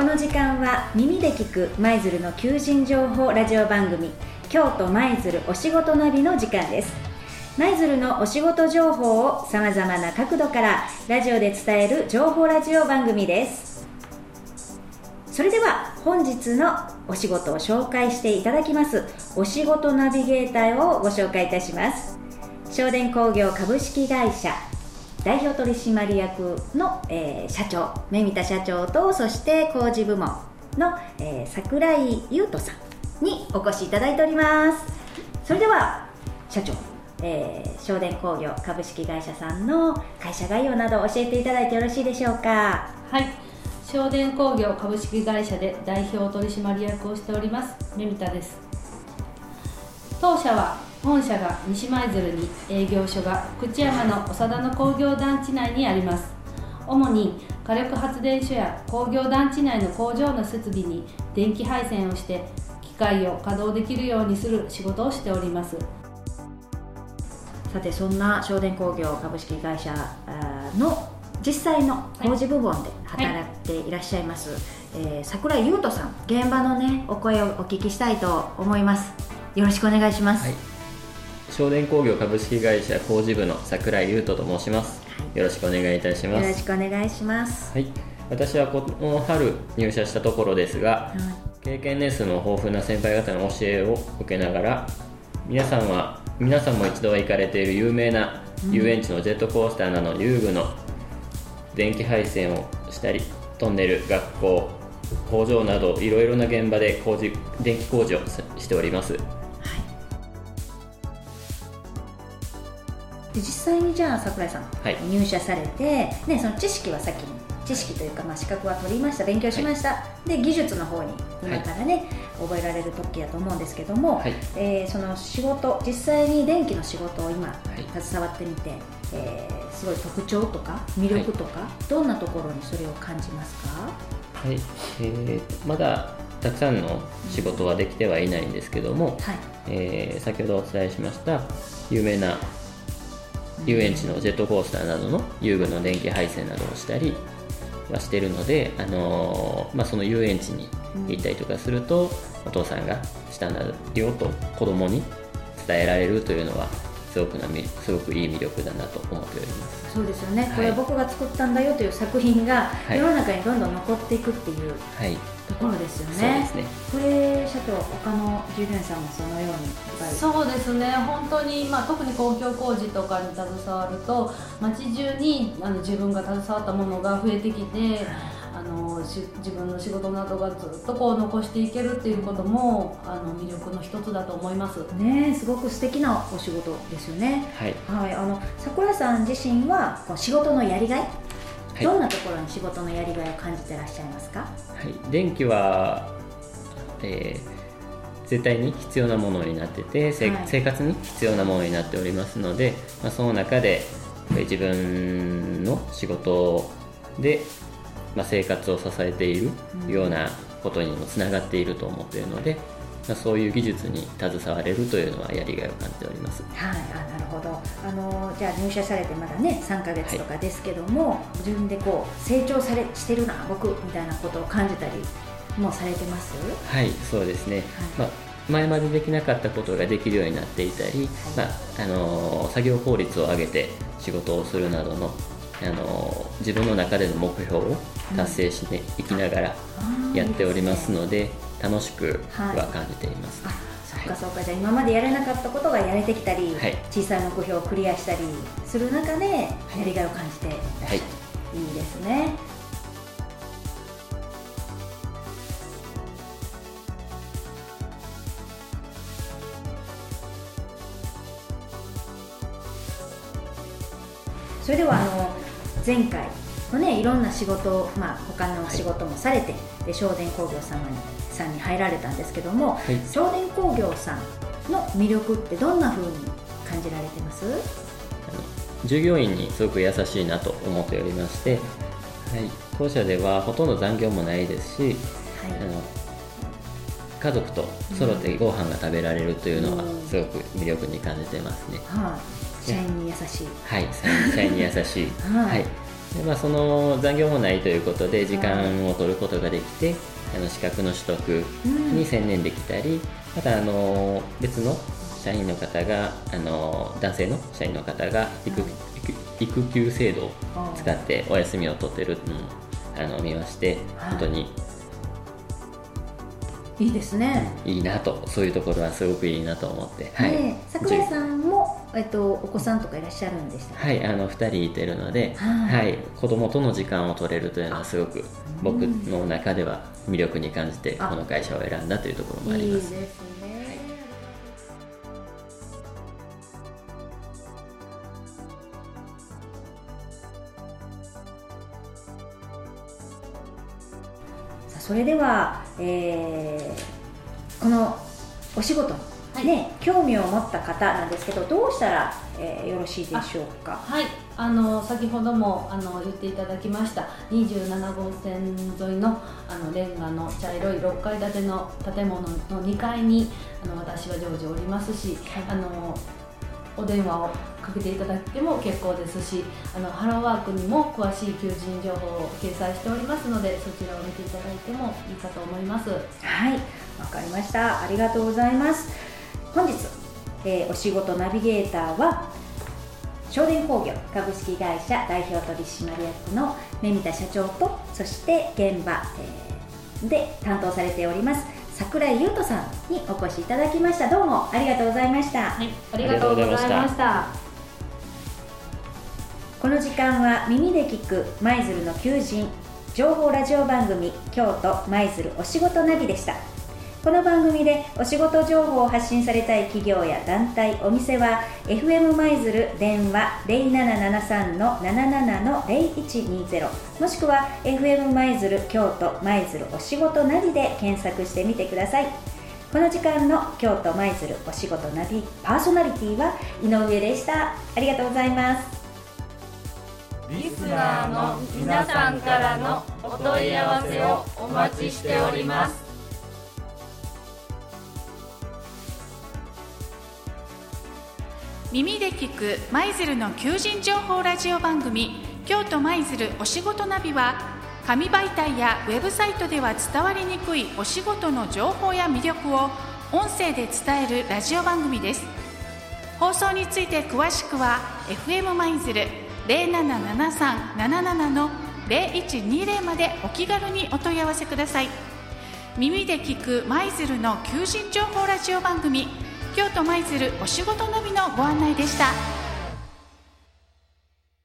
この時間は耳で聞く舞鶴の求人情報ラジオ番組京都舞鶴お仕事ナビの時間です。舞鶴のお仕事情報をさまざまな角度からラジオで伝える情報ラジオ番組です。それでは本日のお仕事を紹介していただきますお仕事ナビゲーターをご紹介いたします。正電工業株式会社代表取締役の、えー、社長目見田社長とそして工事部門の、えー、桜井優斗さんにお越しいただいております。それでは社長、えー、正電工業株式会社さんの会社概要など教えていただいてよろしいでしょうか？はい。正電工業株式会社で代表取締役をしております目見田です。当社は本社が西舞鶴に営業所が口山の長田の工業団地内にあります。主に火力発電所や工業団地内の工場の設備に電気配線をして機械を稼働できるようにする仕事をしております。さてそんな正電工業株式会社の実際の工事部門で働いていらっしゃいます、はいはい、えー、桜井優斗さん現場のねお声をお聞きしたいと思います。よろしくお願いします、はい正電工業株式会社工事部の櫻井優斗と申します、はい、よろしくお願いいたします。よろしくお願いします。はい。私はこの春入社したところですが、はい、経験年数の豊富な先輩方の教えを受けながら皆さんは皆さんも一度は行かれている有名な遊園地のジェットコースターなど遊具の電気配線をしたりトンネル学校工場などいろいろな現場で工事電気工事をしております実際にじゃあ櫻井さん、はい、入社されて、ね、その知識はさっき知識というか、まあ、資格は取りました勉強しました、はい、で技術の方に今からね、はい、覚えられる時やと思うんですけども、はい、えー、その仕事実際に電気の仕事を今、携わってみて、えー、すごい特徴とか魅力とか、どんなところにそれを感じますか？はい、えー、まだたくさんの仕事はできてはいないんですけども、はい。えー、先ほどお伝えしました有名な遊園地のジェットコースターなどの遊具の電気配線などをしたりはしてるので、あのー、まあ、その遊園地に行ったりとかすると、うん、お父さんがしたんだよと子供に伝えられるというのはすごくなすごくいい魅力だなと思っております。そうですよね、はい、これは僕が作ったんだよという作品が世の中にどんどん残っていくっていう、はい、ところですよね。そうですね。これ社長他の従業員さんもそのようにそうですね。本当にまあ特に公共工事とかに携わると街中にあの自分が携わったものが増えてきて。あの自分の仕事などがずっとこう残していけるっていうこともあの魅力の一つだと思いますねすごく素敵なお仕事ですよねはい、はい、あの桜さん自身はこう仕事のやりがいはい、どんなところに仕事のやりがいを感じてらっしゃいますか、はい、電気は、えー、絶対に必要なものになってて、はい、生活に必要なものになっておりますので、まあ、その中で自分の仕事で、まあ、生活を支えているようなことにもつながっていると思っているので、まあ、そういう技術に携われるというのはやりがいを感じております。はい、あなるほど。あのじゃあ入社されてまだね3か月とかですけども、はい、自分でこう成長されしてるな僕みたいなことを感じたりもされてます？はいそうですね、はい、まあ前までできなかったことができるようになっていたり、はい、まあ、あの作業効率を上げて仕事をするなどのあの自分の中での目標を達成していきながらやっておりますので、楽しくは感じています、はい、そっかそっか、じゃあ今までやれなかったことがやれてきたり、はい、小さい目標をクリアしたりする中でやりがいを感じて、はい、いいですね。それではあの前回のねいろんな仕事、まあ他の仕事もされて、で正電工業様にさんに入られたんですけども、はい、少年工業さんの魅力ってどんなふうに感じられてます？従業員にすごく優しいなと思っておりまして、はい、当社ではほとんど残業もないですし、はい、あの家族と揃ってご飯が食べられるというのはすごく魅力に感じてますね。はい、社員に優しい。はい、社員に優しい。はい、はいでまあ、その残業もないということで時間を取ることができて、あの資格の取得に専念できたり、またあの別の社員の方があの男性の社員の方が育育休制度を使ってお休みを取ってるのもあの見まして、本当に。いいですね、いいなと。そういうところはすごくいいなと思って、はい、桜井さんも、えっと、お子さんとかいらっしゃるんでしたはいあの2人いてるので、はい、子供との時間を取れるというのはすごく僕の中では魅力に感じてこの会社を選んだというところもあります。いい。ですねそれでは、えー、このお仕事はい、興味を持った方なんですけどどうしたら、えー、よろしいでしょうか？はい。あの先ほどもあの言っていただきました。27号線沿いのあのレンガの茶色い6階建ての建物の2階にあの私は常時おりますし、はい、あのお電話をかけていただいても結構ですしあのハローワークにも詳しい求人情報を掲載しておりますのでそちらを見ていただいてもいいかと思います。はい。わかりました。ありがとうございます本日、えー、お仕事ナビゲーターは商電工業株式会社代表取締役の目見田社長とそして現場、えー、で担当されております桜井優斗さんにお越しいただきました。どうもありがとうございました。はいありがとうございました。この時間は耳で聞く舞鶴の求人情報ラジオ番組京都舞鶴お仕事ナビでしたこの番組でお仕事情報を発信されたい企業や団体お店は FM 舞鶴電話0773-77-0120もしくは FM 舞鶴京都舞鶴お仕事ナビで検索してみてください。この時間の京都舞鶴お仕事ナビパーソナリティは井上でした。ありがとうございます。リスナーの皆さんからのお問い合わせをお待ちしております。耳で聞く舞鶴の求人情報ラジオ番組京都舞鶴お仕事ナビは紙媒体やウェブサイトでは伝わりにくいお仕事の情報や魅力を音声で伝えるラジオ番組です。放送について詳しくは FM 舞鶴077377の0120までお気軽にお問い合わせください。耳で聞く舞鶴の求人情報ラジオ番組京都舞鶴お仕事のみのご案内でした。